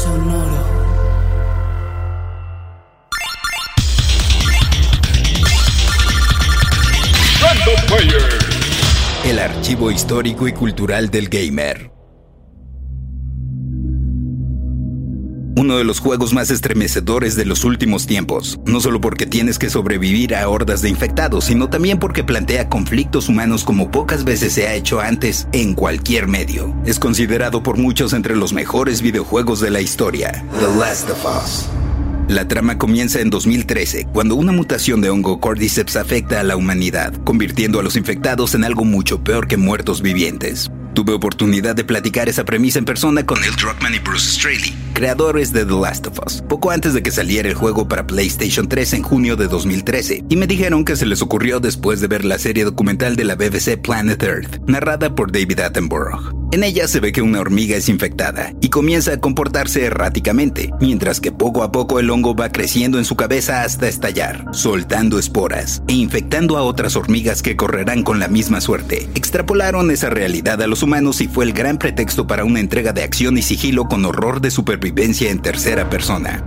Sonoro. Random Player. El archivo histórico y cultural del gamer. Uno de los juegos más estremecedores de los últimos tiempos, no solo porque tienes que sobrevivir a hordas de infectados, sino también porque plantea conflictos humanos como pocas veces se ha hecho antes en cualquier medio. Es considerado por muchos entre los mejores videojuegos de la historia, The Last of Us. La trama comienza en 2013, cuando una mutación de hongo Cordyceps afecta a la humanidad, convirtiendo a los infectados en algo mucho peor que muertos vivientes. Tuve oportunidad de platicar esa premisa en persona con Neil Druckmann y Bruce Straley, creadores de The Last of Us, poco antes de que saliera el juego para PlayStation 3 en junio de 2013, y me dijeron que se les ocurrió después de ver la serie documental de la BBC Planet Earth, narrada por David Attenborough. En ella se ve que una hormiga es infectada y comienza a comportarse erráticamente, mientras que poco a poco el hongo va creciendo en su cabeza hasta estallar, soltando esporas e infectando a otras hormigas que correrán con la misma suerte. Extrapolaron esa realidad a los humanos y fue el gran pretexto para una entrega de acción y sigilo con horror de supervivencia en tercera persona.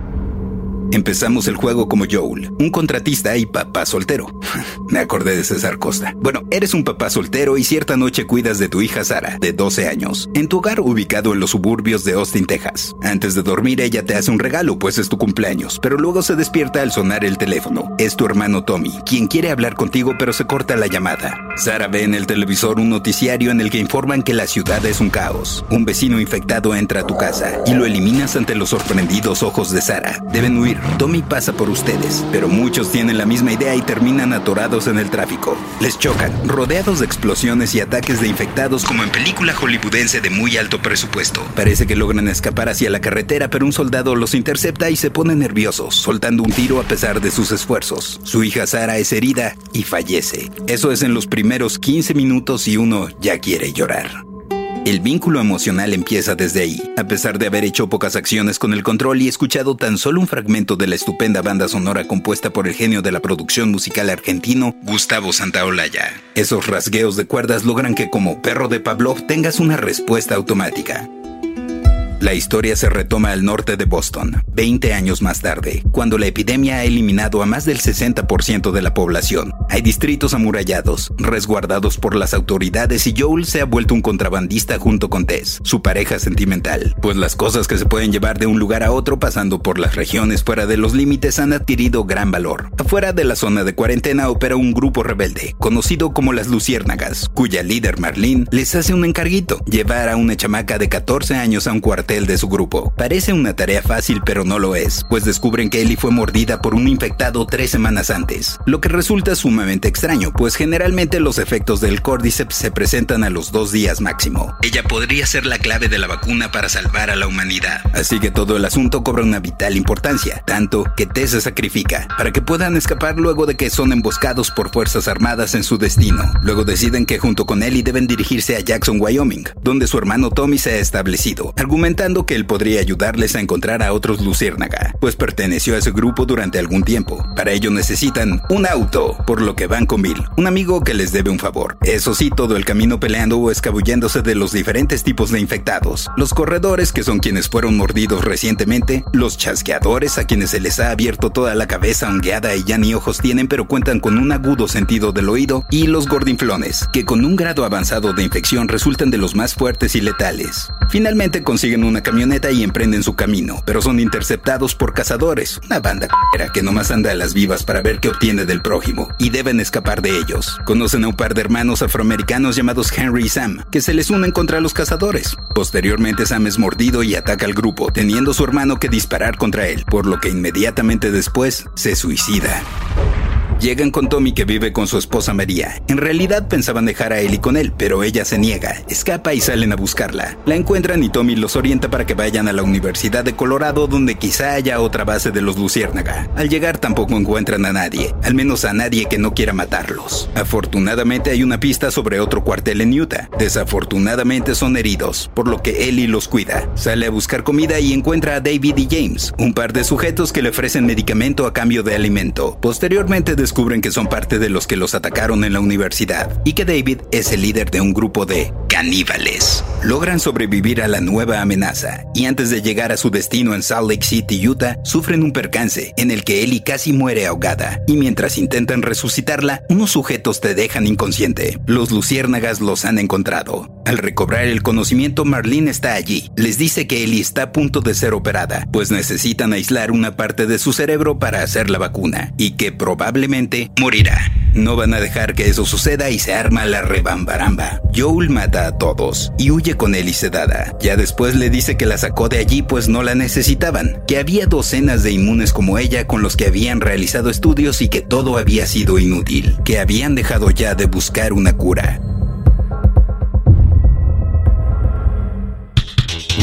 Empezamos el juego como Joel, un contratista y papá soltero. Me acordé de César Costa. Bueno, eres un papá soltero y cierta noche cuidas de tu hija Sara, de 12 años, en tu hogar ubicado en los suburbios de Austin, Texas. Antes de dormir ella te hace un regalo, pues es tu cumpleaños, pero luego se despierta al sonar el teléfono. Es tu hermano Tommy, quien quiere hablar contigo pero se corta la llamada. Sara ve en el televisor un noticiario en el que informan que la ciudad es un caos. Un vecino infectado entra a tu casa y lo eliminas ante los sorprendidos ojos de Sara. Deben huir. Tommy pasa por ustedes, pero muchos tienen la misma idea y terminan atorados en el tráfico. Les chocan, rodeados de explosiones y ataques de infectados como en película hollywoodense de muy alto presupuesto. Parece que logran escapar hacia la carretera, pero un soldado los intercepta y se pone nerviosos, soltando un tiro a pesar de sus esfuerzos. Su hija Sara es herida y fallece. Eso es en los primeros 15 minutos y uno ya quiere llorar. El vínculo emocional empieza desde ahí. A pesar de haber hecho pocas acciones con el control y escuchado tan solo un fragmento de la estupenda banda sonora compuesta por el genio de la producción musical argentino, Gustavo Santaolalla. Esos rasgueos de cuerdas logran que como perro de Pavlov tengas una respuesta automática. La historia se retoma al norte de Boston, 20 años más tarde, cuando la epidemia ha eliminado a más del 60% de la población. Hay distritos amurallados, resguardados por las autoridades y Joel se ha vuelto un contrabandista junto con Tess, su pareja sentimental, pues las cosas que se pueden llevar de un lugar a otro pasando por las regiones fuera de los límites han adquirido gran valor. Afuera de la zona de cuarentena opera un grupo rebelde, conocido como las Luciérnagas, cuya líder Marlene les hace un encarguito, llevar a una chamaca de 14 años a un cuartel de su grupo. Parece una tarea fácil, pero no lo es, pues descubren que Ellie fue mordida por un infectado tres semanas antes, lo que resulta sumamente extraño, pues generalmente los efectos del Cordyceps se presentan a los dos días máximo. Ella podría ser la clave de la vacuna para salvar a la humanidad, así que todo el asunto cobra una vital importancia, tanto que Tess se sacrifica, para que puedan escapar luego de que son emboscados por fuerzas armadas en su destino. Luego deciden que junto con Ellie deben dirigirse a Jackson, Wyoming, donde su hermano Tommy se ha establecido, argumentando que él podría ayudarles a encontrar a otros Luciérnaga, pues perteneció a ese grupo durante algún tiempo. Para ello necesitan un auto, por lo que van con Bill, un amigo que les debe un favor. Eso sí, todo el camino peleando o escabulléndose de los diferentes tipos de infectados. Los corredores, que son quienes fueron mordidos recientemente, los chasqueadores, a quienes se les ha abierto toda la cabeza hongueada y ya ni ojos tienen, pero cuentan con un agudo sentido del oído, y los gordinflones, que con un grado avanzado de infección resultan de los más fuertes y letales. Finalmente consiguen una camioneta y emprenden su camino, pero son interceptados por cazadores, una banda que nomás anda a las vivas para ver qué obtiene del prójimo, y escapar de ellos. Conocen a un par de hermanos afroamericanos llamados Henry y Sam, que se les unen contra los cazadores. Posteriormente Sam es mordido y ataca al grupo, teniendo su hermano que disparar contra él, por lo que inmediatamente después se suicida. Llegan con Tommy que vive con su esposa María. En realidad pensaban dejar a Ellie con él, pero ella se niega, escapa y salen a buscarla. La encuentran y Tommy los orienta para que vayan a la Universidad de Colorado donde quizá haya otra base de los Luciérnaga. Al llegar tampoco encuentran a nadie, al menos a nadie que no quiera matarlos. Afortunadamente hay una pista sobre otro cuartel en Utah. Desafortunadamente son heridos, por lo que Ellie los cuida. Sale a buscar comida y encuentra a David y James, un par de sujetos que le ofrecen medicamento a cambio de alimento. Posteriormente descubren que son parte de los que los atacaron en la universidad y que David es el líder de un grupo de caníbales. Logran sobrevivir a la nueva amenaza y antes de llegar a su destino en Salt Lake City, Utah, sufren un percance en el que Ellie casi muere ahogada y mientras intentan resucitarla, unos sujetos te dejan inconsciente. Los luciérnagas los han encontrado. Al recobrar el conocimiento, Marlene está allí. Les dice que Ellie está a punto de ser operada, pues necesitan aislar una parte de su cerebro para hacer la vacuna y que probablemente morirá. No van a dejar que eso suceda y se arma la rebambaramba. Joel mata a todos y huye con Ellie sedada. Ya después le dice que la sacó de allí pues no la necesitaban, que había docenas de inmunes como ella con los que habían realizado estudios y que todo había sido inútil, que habían dejado ya de buscar una cura.